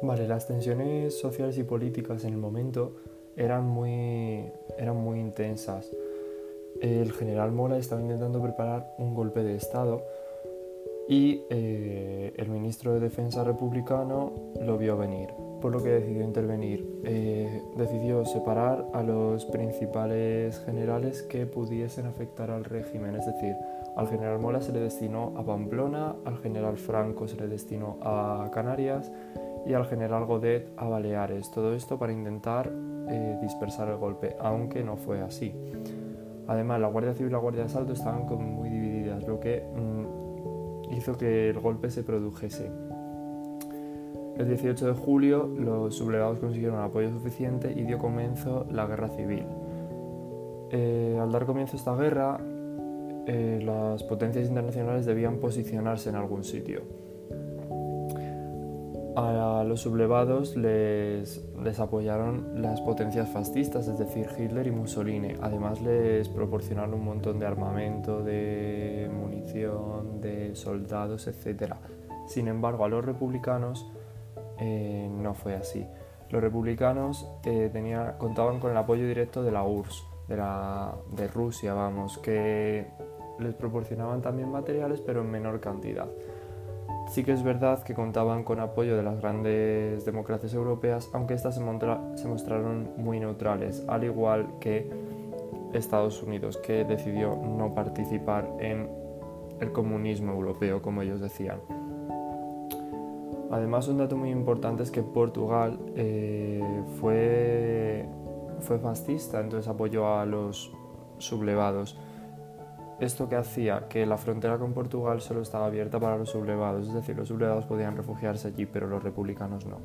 Vale, las tensiones sociales y políticas en el momento eran muy, eran muy intensas. El general Mola estaba intentando preparar un golpe de Estado y eh, el ministro de Defensa republicano lo vio venir, por lo que decidió intervenir. Eh, decidió separar a los principales generales que pudiesen afectar al régimen, es decir, al general Mola se le destinó a Pamplona, al general Franco se le destinó a Canarias y al general Godet a Baleares. Todo esto para intentar eh, dispersar el golpe, aunque no fue así. Además, la Guardia Civil y la Guardia de Asalto estaban muy divididas, lo que mm, hizo que el golpe se produjese. El 18 de julio, los sublevados consiguieron apoyo suficiente y dio comienzo la guerra civil. Eh, al dar comienzo esta guerra, eh, las potencias internacionales debían posicionarse en algún sitio a los sublevados les, apoyaron las potencias fascistas, es decir, Hitler y Mussolini. Además les proporcionaron un montón de armamento, de munición, de soldados, etc. Sin embargo, a los republicanos eh, no fue así. Los republicanos eh, contaban con el apoyo directo de la URSS, de, de Rusia, vamos, que les proporcionaban también materiales, pero en menor cantidad. Sí que es verdad que contaban con apoyo de las grandes democracias europeas, aunque éstas se, mostraron muy neutrales, al igual que Estados Unidos, que decidió no participar en el comunismo europeo, como ellos decían. Además, un dato muy importante es que Portugal eh, fue, fue fascista, entonces apoyó a los sublevados. Esto que hacía que la frontera con Portugal solo estaba abierta para los sublevados, es decir, los sublevados podían refugiarse allí, pero los republicanos no.